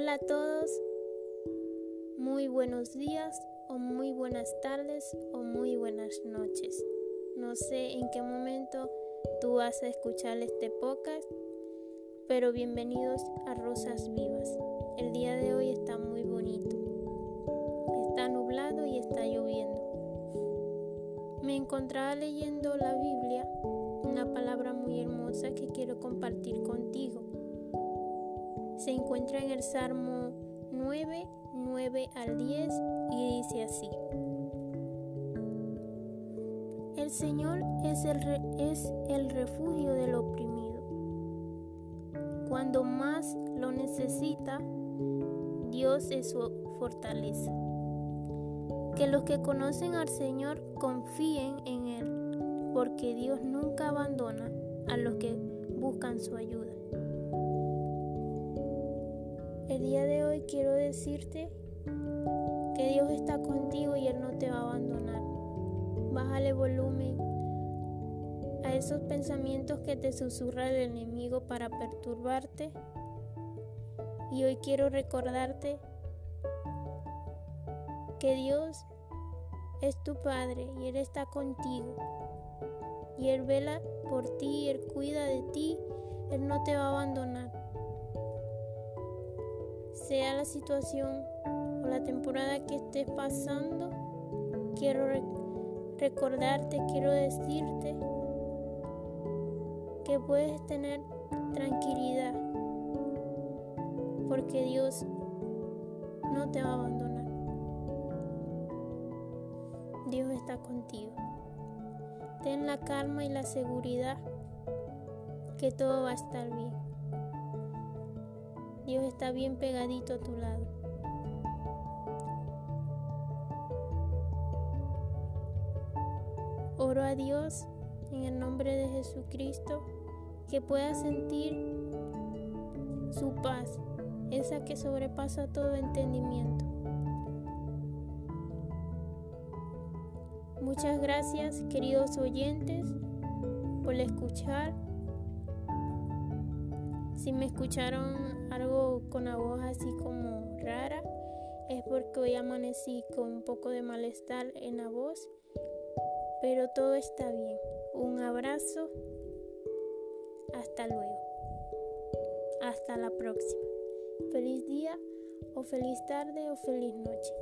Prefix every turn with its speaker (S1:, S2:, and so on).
S1: Hola a todos, muy buenos días o muy buenas tardes o muy buenas noches. No sé en qué momento tú vas a escuchar este podcast, pero bienvenidos a Rosas Vivas. El día de hoy está muy bonito. Está nublado y está lloviendo. Me encontraba leyendo la Biblia, una palabra muy hermosa que quiero compartir contigo se encuentra en el Salmo 9, 9 al 10 y dice así. El Señor es el, es el refugio del oprimido. Cuando más lo necesita, Dios es su fortaleza. Que los que conocen al Señor confíen en Él, porque Dios nunca abandona a los que buscan su ayuda. El día de hoy quiero decirte que Dios está contigo y Él no te va a abandonar. Bájale volumen a esos pensamientos que te susurra el enemigo para perturbarte. Y hoy quiero recordarte que Dios es tu Padre y Él está contigo. Y Él vela por ti, Él cuida de ti, Él no te va a abandonar sea la situación o la temporada que estés pasando, quiero recordarte, quiero decirte que puedes tener tranquilidad, porque Dios no te va a abandonar. Dios está contigo. Ten la calma y la seguridad que todo va a estar bien. Dios está bien pegadito a tu lado. Oro a Dios en el nombre de Jesucristo que puedas sentir su paz, esa que sobrepasa todo entendimiento. Muchas gracias queridos oyentes por escuchar si me escucharon algo con la voz así como rara, es porque hoy amanecí con un poco de malestar en la voz, pero todo está bien. Un abrazo. Hasta luego. Hasta la próxima. Feliz día o feliz tarde o feliz noche.